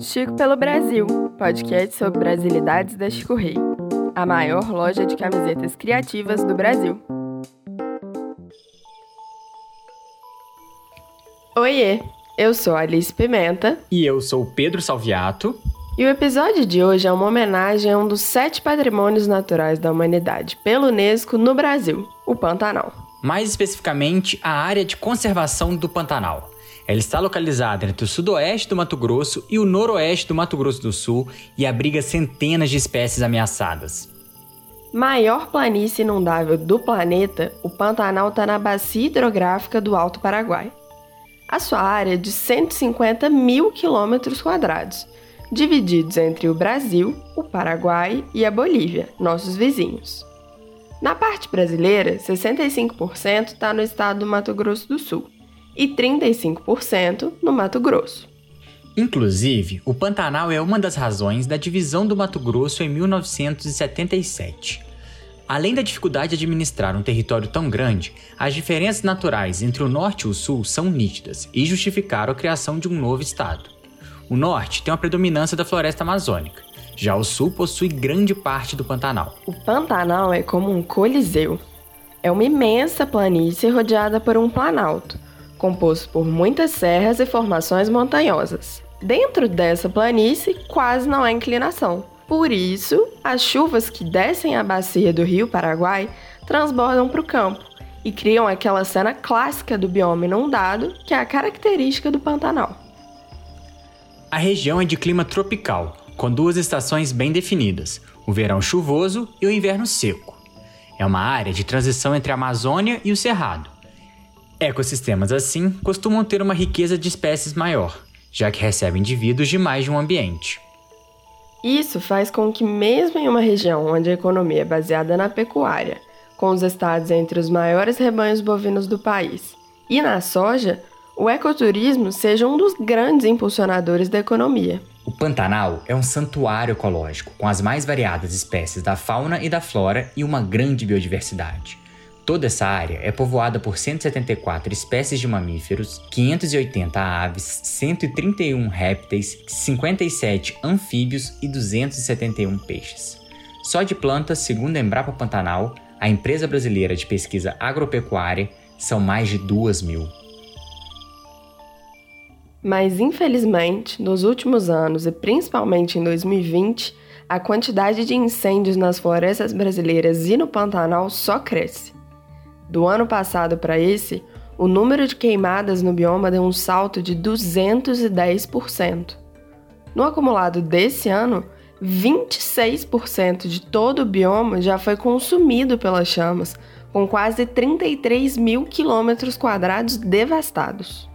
Chico pelo Brasil, podcast sobre brasilidades da Chico Rei, a maior loja de camisetas criativas do Brasil. Oiê, eu sou Alice Pimenta. E eu sou Pedro Salviato. E o episódio de hoje é uma homenagem a um dos sete patrimônios naturais da humanidade pelo Unesco no Brasil, o Pantanal. Mais especificamente, a área de conservação do Pantanal. Ela está localizada entre o sudoeste do Mato Grosso e o noroeste do Mato Grosso do Sul e abriga centenas de espécies ameaçadas. Maior planície inundável do planeta, o Pantanal está na bacia hidrográfica do Alto Paraguai. A sua área é de 150 mil quilômetros quadrados divididos entre o Brasil, o Paraguai e a Bolívia, nossos vizinhos. Na parte brasileira, 65% está no estado do Mato Grosso do Sul e 35% no Mato Grosso. Inclusive, o Pantanal é uma das razões da divisão do Mato Grosso em 1977. Além da dificuldade de administrar um território tão grande, as diferenças naturais entre o norte e o sul são nítidas e justificaram a criação de um novo estado. O norte tem uma predominância da floresta amazônica. Já o sul possui grande parte do Pantanal. O Pantanal é como um coliseu. É uma imensa planície rodeada por um planalto, composto por muitas serras e formações montanhosas. Dentro dessa planície quase não há inclinação. Por isso, as chuvas que descem a bacia do rio Paraguai transbordam para o campo e criam aquela cena clássica do bioma inundado que é a característica do Pantanal. A região é de clima tropical, com duas estações bem definidas, o verão chuvoso e o inverno seco. É uma área de transição entre a Amazônia e o Cerrado. Ecossistemas assim costumam ter uma riqueza de espécies maior, já que recebem indivíduos de mais de um ambiente. Isso faz com que, mesmo em uma região onde a economia é baseada na pecuária, com os estados entre os maiores rebanhos bovinos do país, e na soja, o ecoturismo seja um dos grandes impulsionadores da economia. O Pantanal é um santuário ecológico com as mais variadas espécies da fauna e da flora e uma grande biodiversidade. Toda essa área é povoada por 174 espécies de mamíferos, 580 aves, 131 répteis, 57 anfíbios e 271 peixes. Só de plantas, segundo a Embrapa Pantanal, a empresa brasileira de pesquisa agropecuária, são mais de 2 mil. Mas, infelizmente, nos últimos anos e principalmente em 2020, a quantidade de incêndios nas florestas brasileiras e no Pantanal só cresce. Do ano passado para esse, o número de queimadas no bioma deu um salto de 210%. No acumulado desse ano, 26% de todo o bioma já foi consumido pelas chamas, com quase 33 mil quilômetros quadrados devastados.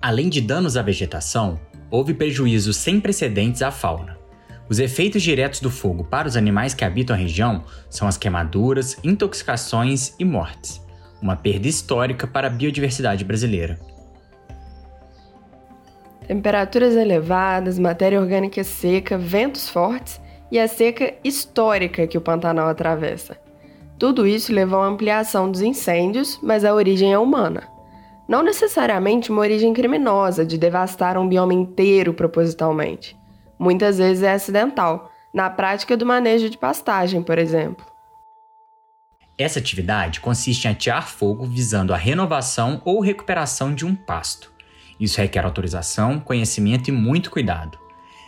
Além de danos à vegetação, houve prejuízos sem precedentes à fauna. Os efeitos diretos do fogo para os animais que habitam a região são as queimaduras, intoxicações e mortes, uma perda histórica para a biodiversidade brasileira. Temperaturas elevadas, matéria orgânica seca, ventos fortes e a seca histórica que o Pantanal atravessa. Tudo isso levou à ampliação dos incêndios, mas a origem é humana. Não necessariamente uma origem criminosa de devastar um bioma inteiro propositalmente. Muitas vezes é acidental, na prática do manejo de pastagem, por exemplo. Essa atividade consiste em atear fogo visando a renovação ou recuperação de um pasto. Isso requer autorização, conhecimento e muito cuidado.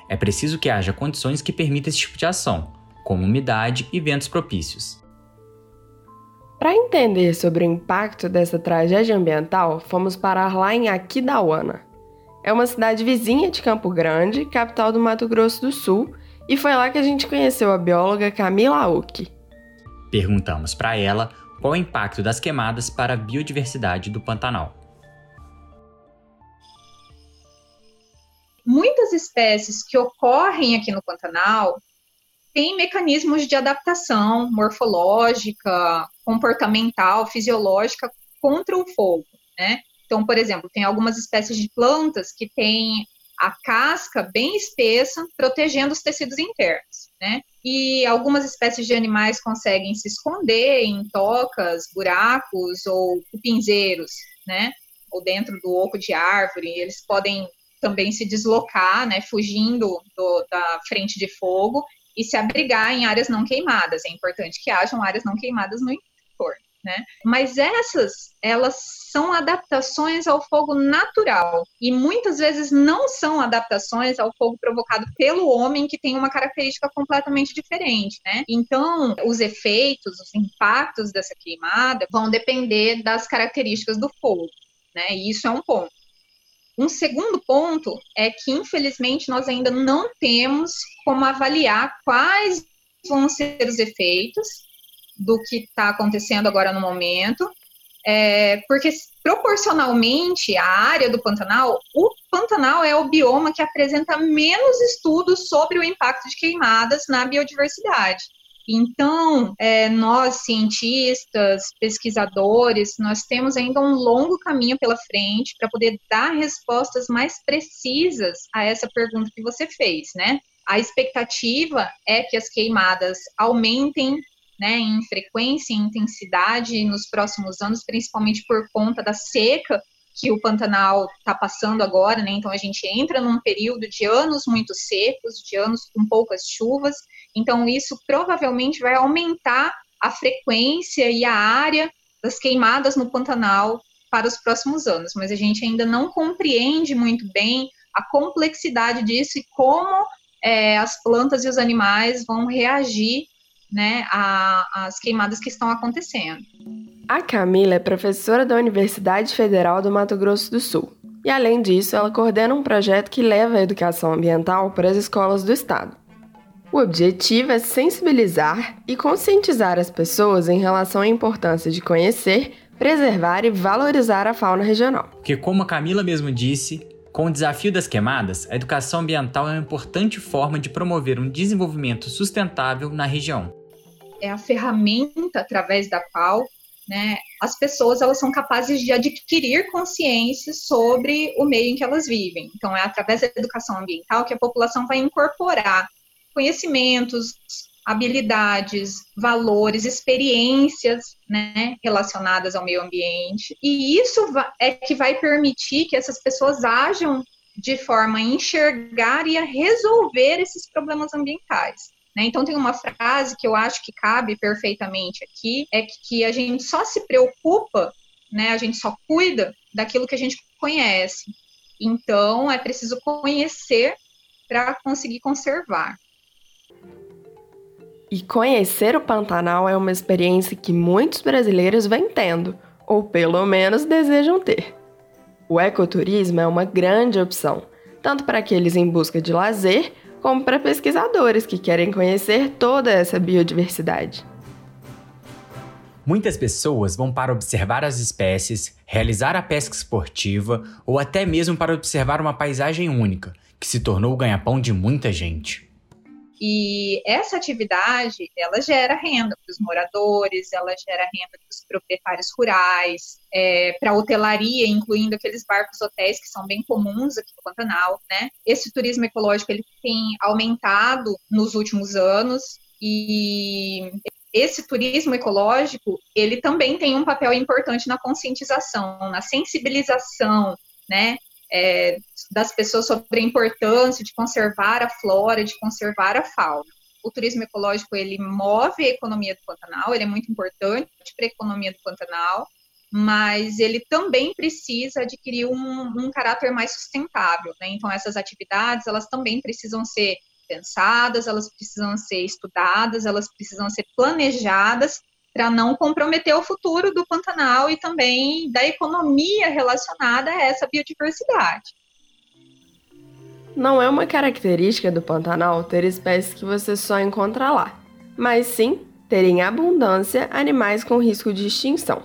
É preciso que haja condições que permitam esse tipo de ação, como umidade e ventos propícios. Para entender sobre o impacto dessa tragédia ambiental, fomos parar lá em Aquidauana. É uma cidade vizinha de Campo Grande, capital do Mato Grosso do Sul, e foi lá que a gente conheceu a bióloga Camila Auck. Perguntamos para ela qual o impacto das queimadas para a biodiversidade do Pantanal. Muitas espécies que ocorrem aqui no Pantanal têm mecanismos de adaptação morfológica, comportamental, fisiológica contra o fogo, né? Então, por exemplo, tem algumas espécies de plantas que têm a casca bem espessa, protegendo os tecidos internos, né? E algumas espécies de animais conseguem se esconder em tocas, buracos ou cupinzeiros, né? Ou dentro do oco de árvore, eles podem também se deslocar, né, fugindo do, da frente de fogo e se abrigar em áreas não queimadas. É importante que hajam áreas não queimadas no entorno né? Mas essas, elas são adaptações ao fogo natural e muitas vezes não são adaptações ao fogo provocado pelo homem que tem uma característica completamente diferente, né? Então, os efeitos, os impactos dessa queimada vão depender das características do fogo, né? E isso é um ponto. Um segundo ponto é que, infelizmente, nós ainda não temos como avaliar quais vão ser os efeitos do que está acontecendo agora no momento, é, porque proporcionalmente à área do Pantanal, o Pantanal é o bioma que apresenta menos estudos sobre o impacto de queimadas na biodiversidade. Então, é, nós, cientistas, pesquisadores, nós temos ainda um longo caminho pela frente para poder dar respostas mais precisas a essa pergunta que você fez, né? A expectativa é que as queimadas aumentem né, em frequência e intensidade nos próximos anos, principalmente por conta da seca que o Pantanal está passando agora, né? Então a gente entra num período de anos muito secos, de anos com poucas chuvas. Então isso provavelmente vai aumentar a frequência e a área das queimadas no Pantanal para os próximos anos. Mas a gente ainda não compreende muito bem a complexidade disso e como é, as plantas e os animais vão reagir né, as queimadas que estão acontecendo. A Camila é professora da Universidade Federal do Mato Grosso do Sul. E além disso, ela coordena um projeto que leva a educação ambiental para as escolas do estado. O objetivo é sensibilizar e conscientizar as pessoas em relação à importância de conhecer, preservar e valorizar a fauna regional. Porque, como a Camila mesmo disse, com o desafio das queimadas, a educação ambiental é uma importante forma de promover um desenvolvimento sustentável na região é a ferramenta através da qual né, as pessoas elas são capazes de adquirir consciência sobre o meio em que elas vivem. Então, é através da educação ambiental que a população vai incorporar conhecimentos, habilidades, valores, experiências né, relacionadas ao meio ambiente. E isso é que vai permitir que essas pessoas ajam de forma a enxergar e a resolver esses problemas ambientais. Né? Então, tem uma frase que eu acho que cabe perfeitamente aqui: é que a gente só se preocupa, né? a gente só cuida daquilo que a gente conhece. Então, é preciso conhecer para conseguir conservar. E conhecer o Pantanal é uma experiência que muitos brasileiros vêm tendo, ou pelo menos desejam ter. O ecoturismo é uma grande opção, tanto para aqueles em busca de lazer como para pesquisadores que querem conhecer toda essa biodiversidade. Muitas pessoas vão para observar as espécies, realizar a pesca esportiva ou até mesmo para observar uma paisagem única, que se tornou o ganha-pão de muita gente. E essa atividade, ela gera renda para os moradores, ela gera renda para os proprietários rurais, é, para a hotelaria, incluindo aqueles barcos hotéis que são bem comuns aqui no Pantanal, né? Esse turismo ecológico, ele tem aumentado nos últimos anos e esse turismo ecológico, ele também tem um papel importante na conscientização, na sensibilização, né? É, das pessoas sobre a importância de conservar a flora, de conservar a fauna. O turismo ecológico ele move a economia do Pantanal, ele é muito importante para a economia do Pantanal, mas ele também precisa adquirir um, um caráter mais sustentável. Né? Então essas atividades elas também precisam ser pensadas, elas precisam ser estudadas, elas precisam ser planejadas para não comprometer o futuro do Pantanal e também da economia relacionada a essa biodiversidade. Não é uma característica do Pantanal ter espécies que você só encontra lá, mas sim ter em abundância animais com risco de extinção,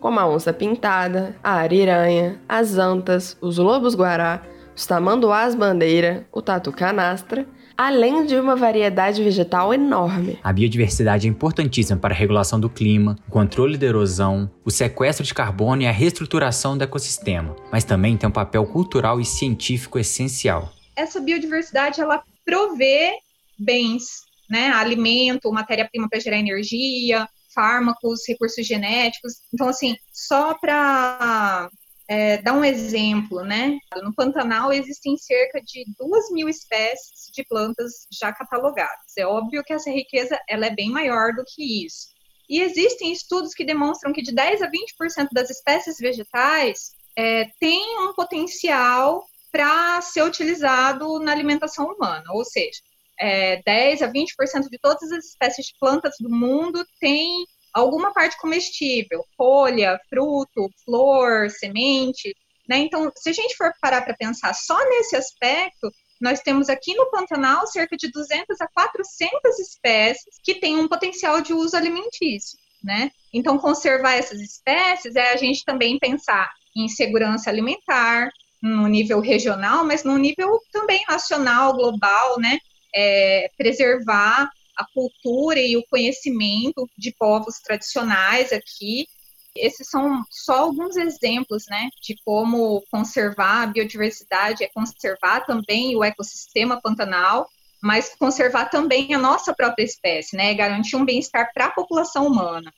como a onça pintada, a ariranha, as antas, os lobos-guará, os tamanduás bandeira, o tatu canastra além de uma variedade vegetal enorme. A biodiversidade é importantíssima para a regulação do clima, o controle da erosão, o sequestro de carbono e a reestruturação do ecossistema, mas também tem um papel cultural e científico essencial. Essa biodiversidade ela provê bens, né, alimento, matéria-prima para gerar energia, fármacos, recursos genéticos. Então, assim, só para é, dar um exemplo, né? No Pantanal existem cerca de duas mil espécies de plantas já catalogadas. É óbvio que essa riqueza ela é bem maior do que isso. E existem estudos que demonstram que de 10 a 20% das espécies vegetais é, têm um potencial para ser utilizado na alimentação humana, ou seja, é, 10 a 20% de todas as espécies de plantas do mundo têm alguma parte comestível, folha, fruto, flor, semente. Né? Então, se a gente for parar para pensar só nesse aspecto, nós temos aqui no Pantanal cerca de 200 a 400 espécies que têm um potencial de uso alimentício. Né? Então, conservar essas espécies é a gente também pensar em segurança alimentar, no nível regional, mas no nível também nacional, global, né? É, preservar a cultura e o conhecimento de povos tradicionais aqui. Esses são só alguns exemplos, né, de como conservar a biodiversidade, é conservar também o ecossistema pantanal, mas conservar também a nossa própria espécie, né, garantir um bem-estar para a população humana.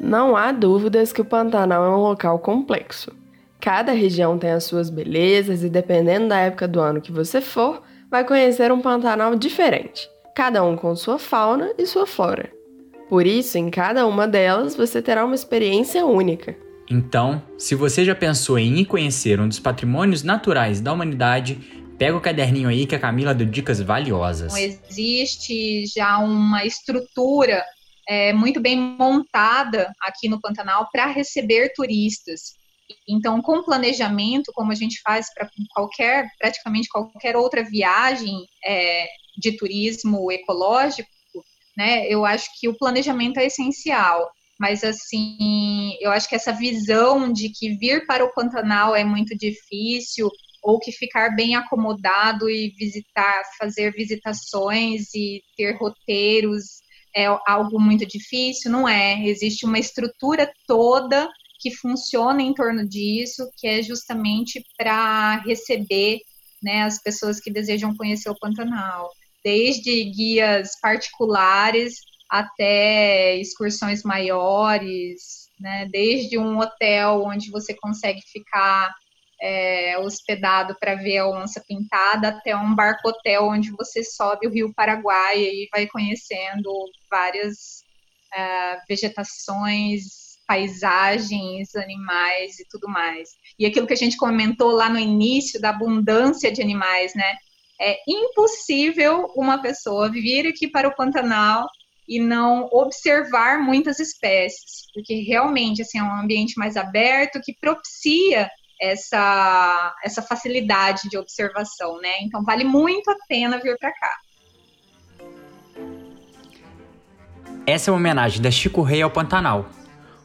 Não há dúvidas que o Pantanal é um local complexo. Cada região tem as suas belezas e, dependendo da época do ano que você for, vai conhecer um Pantanal diferente, cada um com sua fauna e sua flora. Por isso, em cada uma delas, você terá uma experiência única. Então, se você já pensou em ir conhecer um dos patrimônios naturais da humanidade, pega o caderninho aí que a Camila deu dicas valiosas. Existe já uma estrutura é, muito bem montada aqui no Pantanal para receber turistas. Então, com planejamento, como a gente faz para qualquer, praticamente qualquer outra viagem é, de turismo ecológico, né, eu acho que o planejamento é essencial. Mas, assim, eu acho que essa visão de que vir para o Pantanal é muito difícil, ou que ficar bem acomodado e visitar, fazer visitações e ter roteiros é algo muito difícil, não é. Existe uma estrutura toda que funciona em torno disso, que é justamente para receber né, as pessoas que desejam conhecer o Pantanal, desde guias particulares até excursões maiores, né, desde um hotel onde você consegue ficar é, hospedado para ver a onça pintada, até um barco hotel onde você sobe o Rio Paraguai e vai conhecendo várias é, vegetações paisagens, animais e tudo mais. E aquilo que a gente comentou lá no início da abundância de animais, né? É impossível uma pessoa vir aqui para o Pantanal e não observar muitas espécies, porque realmente assim, é um ambiente mais aberto que propicia essa, essa facilidade de observação, né? Então vale muito a pena vir para cá. Essa é uma homenagem da Chico Rei ao Pantanal,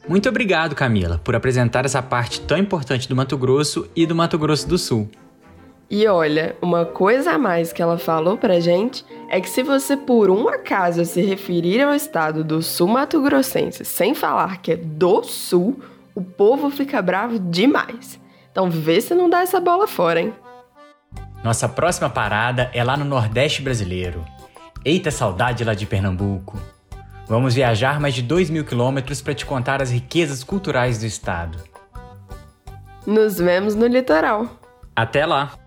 muito obrigado, Camila, por apresentar essa parte tão importante do Mato Grosso e do Mato Grosso do Sul. E olha, uma coisa a mais que ela falou pra gente é que se você por um acaso se referir ao estado do sul mato-grossense sem falar que é do sul, o povo fica bravo demais. Então vê se não dá essa bola fora, hein? Nossa próxima parada é lá no Nordeste brasileiro. Eita saudade lá de Pernambuco! Vamos viajar mais de 2 mil quilômetros para te contar as riquezas culturais do estado. Nos vemos no litoral. Até lá!